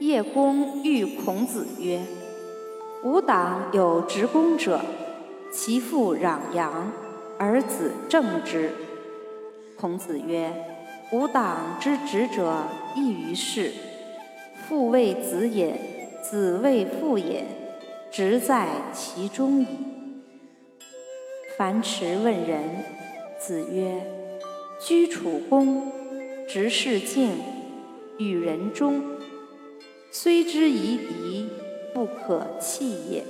叶公遇孔子曰：“吾党有执公者，其父攘阳，而子正之。”孔子曰：“吾党之执者，亦于是。父为子也，子为父也，执在其中矣。”樊迟问仁，子曰：“居处恭，执事敬，与人忠。”虽之夷狄，不可弃也。